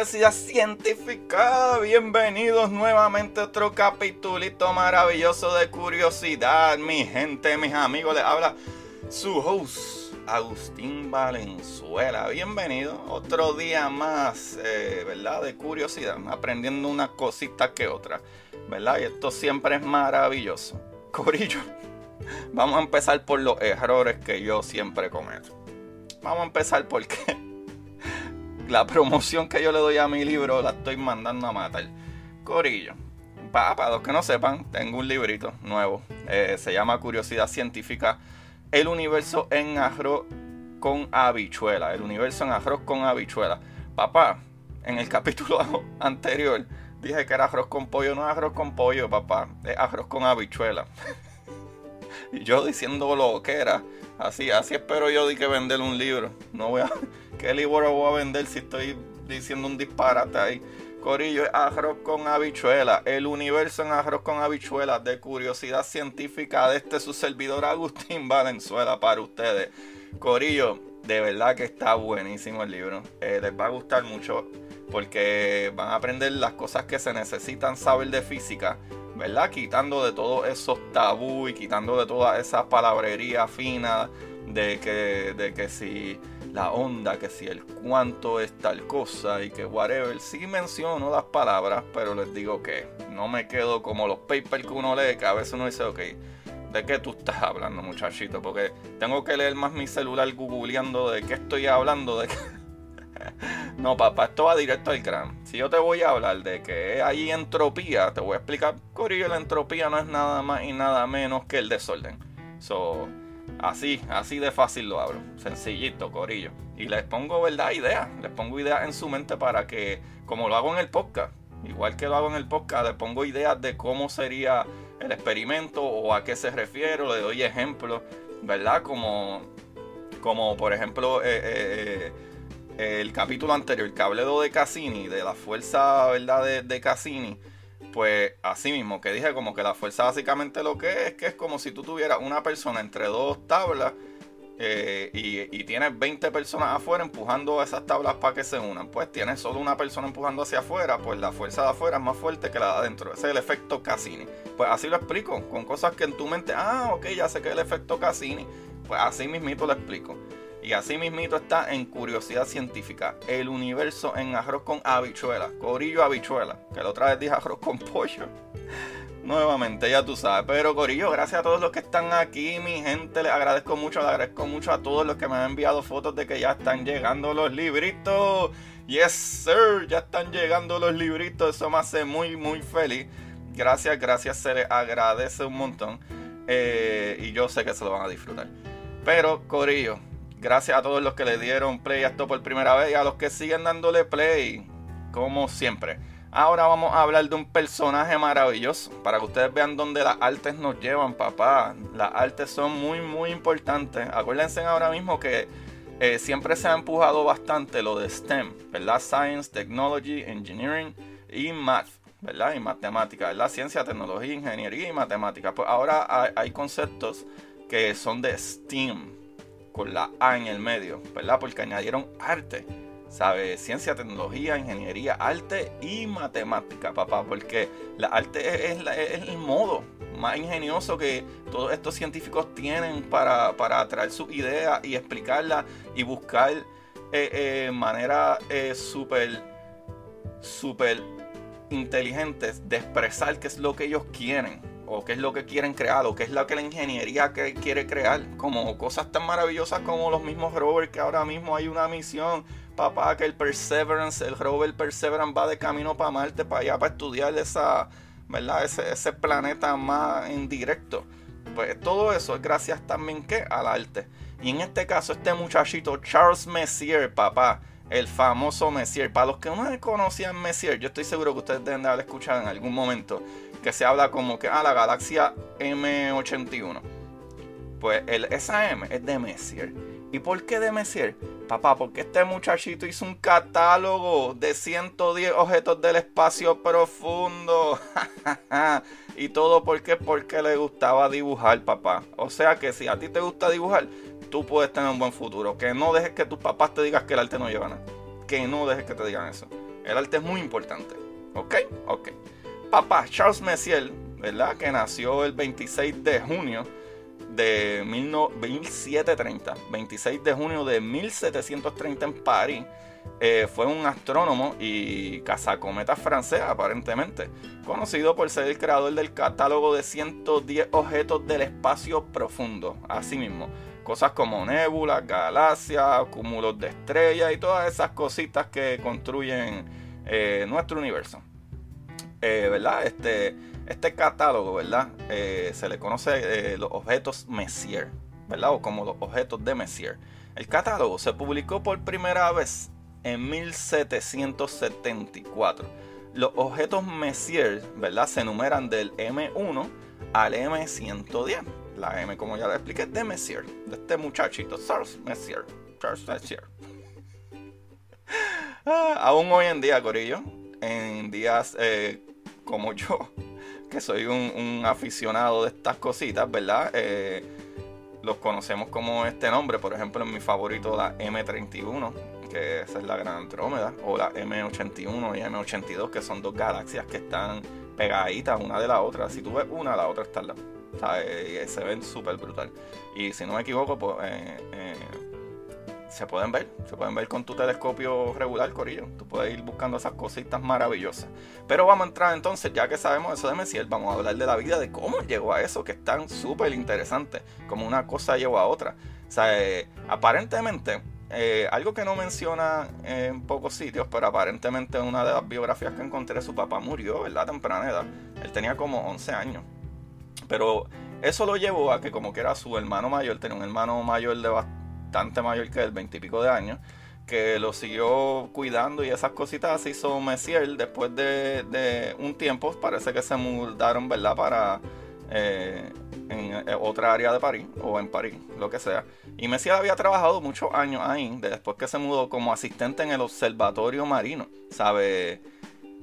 Curiosidad científica, bienvenidos nuevamente a otro capitulito maravilloso de curiosidad, mi gente, mis amigos, les habla su host Agustín Valenzuela, bienvenido, otro día más, eh, ¿verdad? De curiosidad, aprendiendo una cosita que otra, ¿verdad? Y esto siempre es maravilloso. Corillo, vamos a empezar por los errores que yo siempre cometo. Vamos a empezar porque la promoción que yo le doy a mi libro la estoy mandando a matar. Corillo. Para, los que no sepan, tengo un librito nuevo. Eh, se llama Curiosidad Científica. El universo en arroz con habichuela. El universo en arroz con habichuela. Papá, en el capítulo anterior dije que era arroz con pollo. No es arroz con pollo, papá. Es arroz con habichuela. y yo diciendo lo que era. Así, así espero yo de que vender un libro. No voy a. ¿Qué libro voy a vender si estoy diciendo un disparate ahí? Corillo es arroz con habichuela. El universo en arroz con habichuela de curiosidad científica de este su servidor Agustín Valenzuela para ustedes. Corillo, de verdad que está buenísimo el libro. Eh, les va a gustar mucho porque van a aprender las cosas que se necesitan saber de física. ¿Verdad? Quitando de todos esos tabú y quitando de todas esas palabrerías finas de que, de que si la onda, que si el cuánto es tal cosa y que whatever. Sí menciono las palabras, pero les digo que no me quedo como los papers que uno lee, que a veces uno dice, ok, ¿de qué tú estás hablando, muchachito? Porque tengo que leer más mi celular googleando de qué estoy hablando, de qué... No, papá, esto va directo al grano. Si yo te voy a hablar de que hay entropía, te voy a explicar, Corillo, la entropía no es nada más y nada menos que el desorden. So, así, así de fácil lo hablo. Sencillito, Corillo. Y les pongo, ¿verdad? Ideas. Les pongo ideas en su mente para que, como lo hago en el podcast, igual que lo hago en el podcast, les pongo ideas de cómo sería el experimento o a qué se refiere, le doy ejemplos, ¿verdad? Como, como por ejemplo, eh, eh, eh, el capítulo anterior, que hablé de Cassini, de la fuerza, ¿verdad? De, de Cassini. Pues así mismo, que dije como que la fuerza básicamente lo que es, que es como si tú tuvieras una persona entre dos tablas eh, y, tienes 20 personas afuera empujando esas tablas para que se unan. Pues tienes solo una persona empujando hacia afuera, pues la fuerza de afuera es más fuerte que la de adentro. Ese es el efecto Cassini. Pues así lo explico, con cosas que en tu mente, ah, ok, ya sé que es el efecto Cassini. Pues así mismito lo explico. Y así mismito está en Curiosidad Científica, el universo en arroz con habichuela, corillo habichuela, que la otra vez dije arroz con pollo. Nuevamente, ya tú sabes. Pero Corillo, gracias a todos los que están aquí, mi gente. Les agradezco mucho, les agradezco mucho a todos los que me han enviado fotos de que ya están llegando los libritos. Yes, sir, ya están llegando los libritos. Eso me hace muy, muy feliz. Gracias, gracias, se les agradece un montón. Eh, y yo sé que se lo van a disfrutar. Pero, Corillo, gracias a todos los que le dieron play a esto por primera vez y a los que siguen dándole play, como siempre. Ahora vamos a hablar de un personaje maravilloso para que ustedes vean dónde las artes nos llevan, papá. Las artes son muy, muy importantes. Acuérdense ahora mismo que eh, siempre se ha empujado bastante lo de STEM, ¿verdad? Science, Technology, Engineering y Math, ¿verdad? Y matemática, ¿verdad? Ciencia, tecnología, ingeniería y matemática. Pues ahora hay, conceptos que son de STEAM, la A en el medio, ¿verdad? Porque añadieron arte. ¿sabe? Ciencia, tecnología, ingeniería, arte y matemática, papá, porque la arte es, es, el modo más ingenioso que todos estos científicos tienen para, para traer sus ideas y explicarlas y buscar eh, eh, maneras eh, súper, súper inteligentes de expresar qué es lo que ellos quieren o qué es lo que quieren crear, o qué es lo que la ingeniería que quiere crear, como cosas tan maravillosas como los mismos rovers, que ahora mismo hay una misión, papá, que el Perseverance, el rover Perseverance va de camino para Marte, para allá, para estudiar esa, ¿verdad? Ese, ese planeta más en directo. Pues todo eso es gracias también que al arte. Y en este caso, este muchachito, Charles Messier, papá, el famoso Messier. Para los que no conocían Messier, yo estoy seguro que ustedes deben de haber escuchado en algún momento que se habla como que, ah, la galaxia M81. Pues el, esa M es de Messier. ¿Y por qué de Messier? Papá, porque este muchachito hizo un catálogo de 110 objetos del espacio profundo. y todo porque porque le gustaba dibujar, papá. O sea que si a ti te gusta dibujar, tú puedes tener un buen futuro. Que no dejes que tus papás te digan que el arte no lleva nada. Que no dejes que te digan eso. El arte es muy importante. ¿Ok? Ok. Papá, Charles Messier, ¿verdad? Que nació el 26 de junio de 1730. 26 de junio de 1730 en París. Eh, fue un astrónomo y cazacometa francés, aparentemente, conocido por ser el creador del catálogo de 110 objetos del espacio profundo. Asimismo, Cosas como nébulas, galaxias, cúmulos de estrellas y todas esas cositas que construyen eh, nuestro universo. Eh, ¿Verdad? Este, este catálogo, ¿verdad? Eh, se le conoce los objetos Messier, ¿verdad? O como los objetos de Messier. El catálogo se publicó por primera vez en 1774. Los objetos Messier, ¿verdad? Se enumeran del M1 al M110 la M, como ya le expliqué, de Messier, de este muchachito, Charles Messier. Charles Messier. Ah, aún hoy en día, Corillo, en días eh, como yo, que soy un, aficionado de estas cositas, ¿verdad? Eh, los conocemos como este nombre, por ejemplo, en mi favorito, la M31, que esa es la Gran Andrómeda, o la M81 y M82, que son dos galaxias que están pegaditas una de la otra. Si tú ves una, la otra está al lado. Eh, se ven súper brutal. Y si no me equivoco, pues eh, eh, se pueden ver, se pueden ver con tu telescopio regular, Corillo. Tú puedes ir buscando esas cositas maravillosas. Pero vamos a entrar entonces, ya que sabemos eso de Messier, vamos a hablar de la vida, de cómo llegó a eso, que es tan súper interesante, como una cosa llevó a otra. Aparentemente, algo que no menciona en pocos sitios, pero aparentemente en una de las biografías que encontré, su papá murió, ¿verdad? Temprana edad. Él tenía como 11 años. Pero eso lo llevó a que como que era su hermano mayor, tenía un hermano mayor de bastante mayor que él, veintipico de años, que lo siguió cuidando y esas cositas se hizo Messier después de, un tiempo, parece que se mudaron, ¿verdad? Para eh, en eh, otra área de París o en París, lo que sea. Y Messier había trabajado muchos años ahí, después que se mudó como asistente en el observatorio marino, ¿sabe?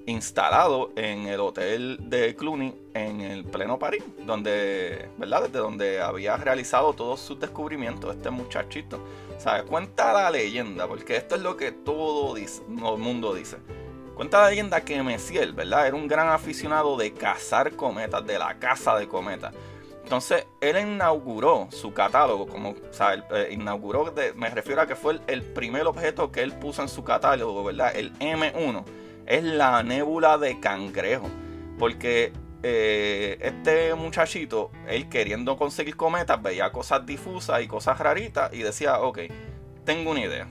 Instalado en el hotel de Cluny en el pleno París, donde, ¿verdad? Desde donde había realizado todos sus descubrimientos este muchachito. ¿Sabes? Cuenta la leyenda, porque esto es lo que todo el mundo dice. Cuenta la leyenda que Messier, ¿verdad? Era un gran aficionado de cazar cometas, de la caza de cometas. Entonces, él inauguró su catálogo, como, o eh, inauguró, me refiero a que fue el primer objeto que él puso en su catálogo, ¿verdad? El M1 es la nébula de cangrejo. Porque eh, este muchachito, él queriendo conseguir cometas, veía cosas difusas y cosas raritas y decía, ok, tengo una idea.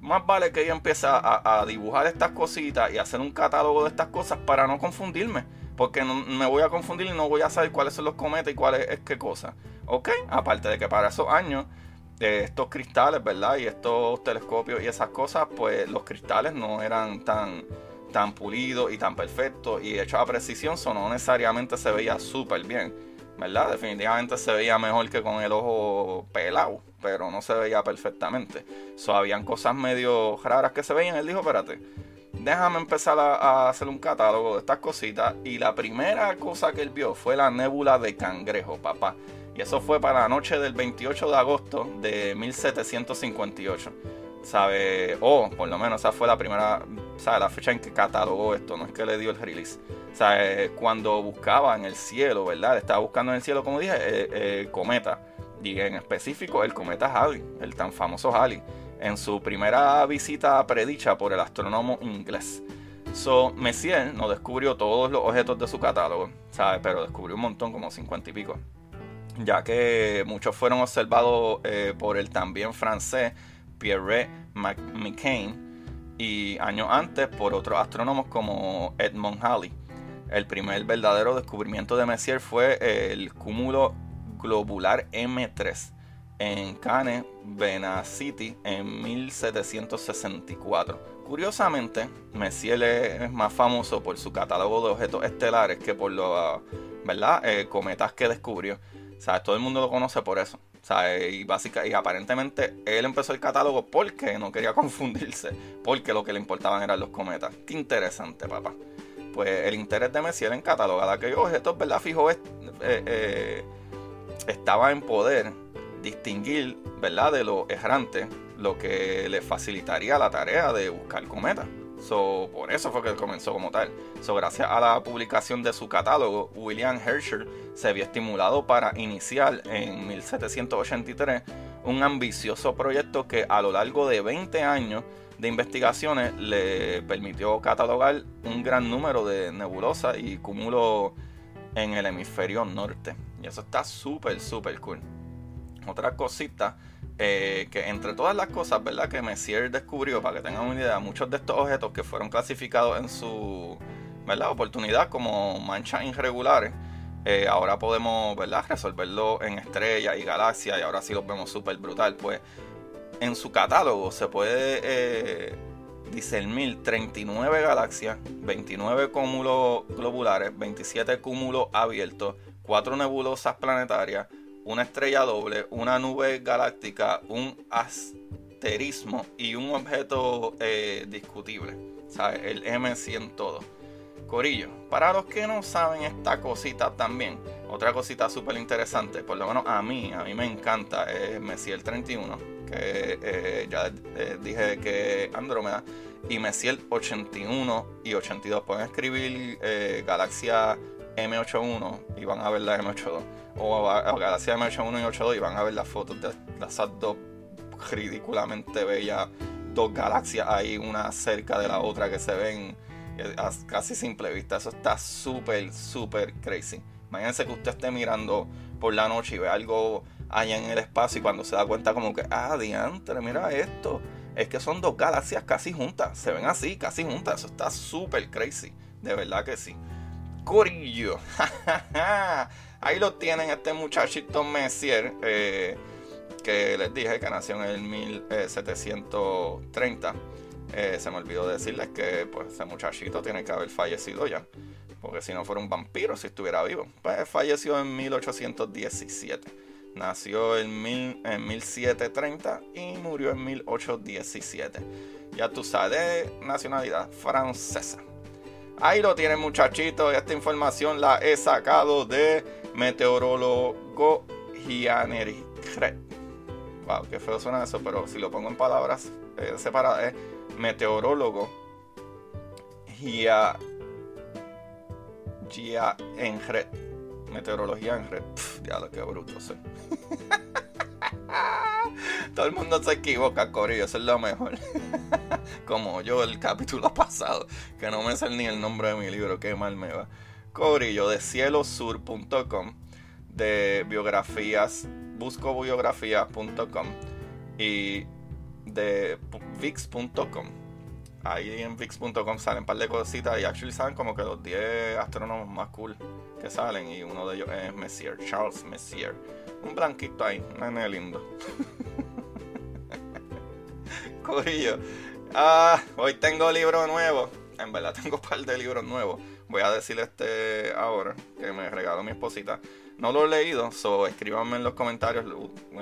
Más vale que yo empiece a, dibujar estas cositas y hacer un catálogo de estas cosas para no confundirme. Porque no, me voy a confundir y no voy a saber cuáles son los cometas y cuáles es qué cosa. Ok, aparte de que para esos años de estos cristales, ¿verdad? Y estos telescopios y esas cosas, pues los cristales no eran tan, tan pulidos y tan perfectos y hechos a precisión, eso no necesariamente se veía súper bien, ¿verdad? Definitivamente se veía mejor que con el ojo pelado, pero no se veía perfectamente. So, habían cosas medio raras que se veían. Él dijo, espérate, déjame empezar a, a, hacer un catálogo de estas cositas. Y la primera cosa que él vio fue la nébula de cangrejo, papá. Y eso fue para la noche del 28 de agosto de 1758. ¿Sabe? O por lo menos esa fue la primera, ¿sabe? La fecha en que catalogó esto, no es que le dio el release. ¿Sabe? Cuando buscaba en el cielo, ¿verdad? Estaba buscando en el cielo, como dije, eh, el cometa. Y en específico el cometa Halley, el tan famoso Halley, en su primera visita predicha por el astrónomo inglés. So, Messier no descubrió todos los objetos de su catálogo, ¿sabes? Pero descubrió un montón, como 50 y pico. Ya que muchos fueron observados eh, por el también francés Pierre McCain y años antes por otros astrónomos como Edmond Halley. El primer verdadero descubrimiento de Messier fue el cúmulo globular M3 en Cannes, City en 1764. Curiosamente, Messier es más famoso por su catálogo de objetos estelares que por los. Eh, cometas que descubrió. O todo el mundo lo conoce por eso. y, básica, y aparentemente él empezó el catálogo porque no quería confundirse, porque lo que le importaban eran los cometas. Qué interesante, papá. Pues el interés de Messier en catalogar aquellos objetos, ¿verdad? Fijo, eh, eh, estaba en poder distinguir, ¿verdad? De lo errante, lo que le facilitaría la tarea de buscar cometas. So, por eso fue que comenzó como tal. So, gracias a la publicación de su catálogo, William Herschel se vio estimulado para iniciar en 1783 un ambicioso proyecto que a lo largo de 20 años de investigaciones le permitió catalogar un gran número de nebulosas y cúmulos en el hemisferio norte. Y eso está súper, súper cool. Otra cosita eh, que entre todas las cosas, ¿verdad? Que Messier descubrió, para que tengan una idea, muchos de estos objetos que fueron clasificados en su, ¿verdad? Oportunidad como manchas irregulares, eh, ahora podemos, ¿verdad? Resolverlo en estrellas y galaxias y ahora sí los vemos súper brutal. Pues en su catálogo se puede eh, discernir 39 galaxias, 29 cúmulos globulares, 27 cúmulos abiertos, 4 nebulosas planetarias, una estrella doble, una nube galáctica, un asterismo y un objeto eh, discutible. ¿Sabes? El M100 todo. Corillo, para los que no saben esta cosita también, otra cosita súper interesante, por lo menos a mí, a mí me encanta, es Messier 31, que eh, ya eh, dije que Andrómeda, y Messier 81 y 82. Pueden escribir Galaxia M81 y van a ver la M82 o a, Galaxia M81 y 82 y van a ver las fotos de esas dos ridículamente bellas dos galaxias ahí, una cerca de la otra que se ven eh, a casi simple vista. Eso está súper, súper crazy. Imagínense que usted esté mirando por la noche y ve algo allá en el espacio y cuando se da cuenta como que, ah, diantre, mira esto. Es que son dos galaxias casi juntas. Se ven así, casi juntas. Eso está súper crazy. De verdad que sí. Corillo. Ahí lo tienen este muchachito Messier, eh, que les dije que nació en el 1730. Eh, se me olvidó decirles que pues, ese muchachito tiene que haber fallecido ya. Porque si no fuera un vampiro, si estuviera vivo. Pues falleció en 1817. Nació en, en 1730 y murió en 1817. Ya tú sabes, nacionalidad francesa. Ahí lo tienen muchachitos. Esta información la he sacado de meteorólogo Gianeri Wow, qué feo suena eso, pero si lo pongo en palabras eh, separadas es meteorólogo Gia Gia. Meteorología Enred. lo que bruto soy. Todo el mundo se equivoca, Corillo, eso es lo mejor. Como yo el capítulo pasado, que no me sé ni el nombre de mi libro, qué mal me va. Corillo de cielosur.com, de biografías, buscobiografías.com y de vix.com. Ahí en vix.com salen un par de cositas y actually salen como que los 10 astrónomos más cool que salen y uno de ellos es Messier, Charles Messier. Un blanquito ahí, nene lindo. Corillo. Ah, hoy tengo libro nuevo. En verdad tengo un par de libros nuevos. Voy a decir este ahora, que me regaló mi esposita. No lo he leído, so escríbanme en los comentarios,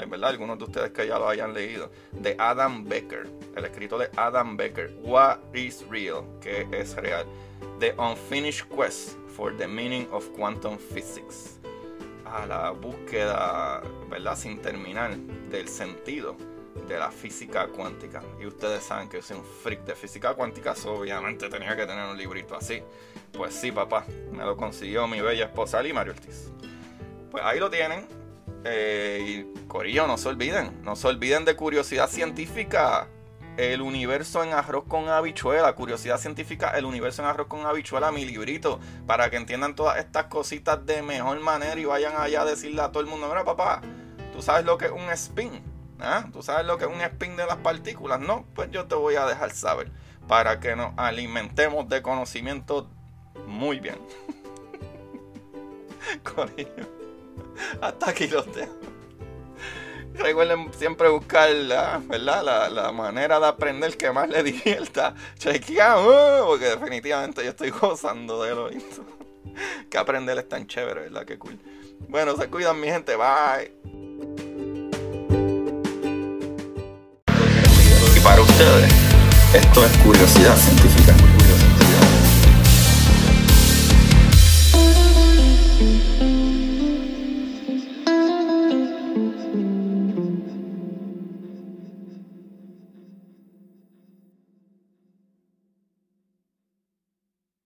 ¿verdad? Algunos de ustedes que ya lo hayan leído. De Adam Becker, el escrito de Adam Becker. What is real? ¿Qué es real? The Unfinished Quest for the Meaning of Quantum Physics a la búsqueda, ¿verdad? Sin terminar del sentido de la física cuántica. Y ustedes saben que yo soy un freak de física cuántica, obviamente tenía que tener un librito así. Pues sí, papá, me lo consiguió mi bella esposa Lee Mario Ortiz. Pues ahí lo tienen. Eh, Corillo, no se olviden, no se olviden de curiosidad científica. El universo en arroz con habichuela, curiosidad científica, el universo en arroz con habichuela, mi librito, para que entiendan todas estas cositas de mejor manera y vayan allá a decirle a todo el mundo, mira papá, ¿tú sabes lo que es un spin? ¿Ah? ¿Tú sabes lo que es un spin de las partículas? No, pues yo te voy a dejar saber, para que nos alimentemos de conocimiento muy bien. hasta aquí los dejo. Recuerden siempre buscar la, ¿verdad? La, manera de aprender que más le divierta. Chequeamos, porque definitivamente yo estoy gozando de lo lindo. Que aprender es tan chévere, ¿verdad? Qué cool. Bueno, se cuidan mi gente, bye. Y para ustedes, esto es curiosidad científica.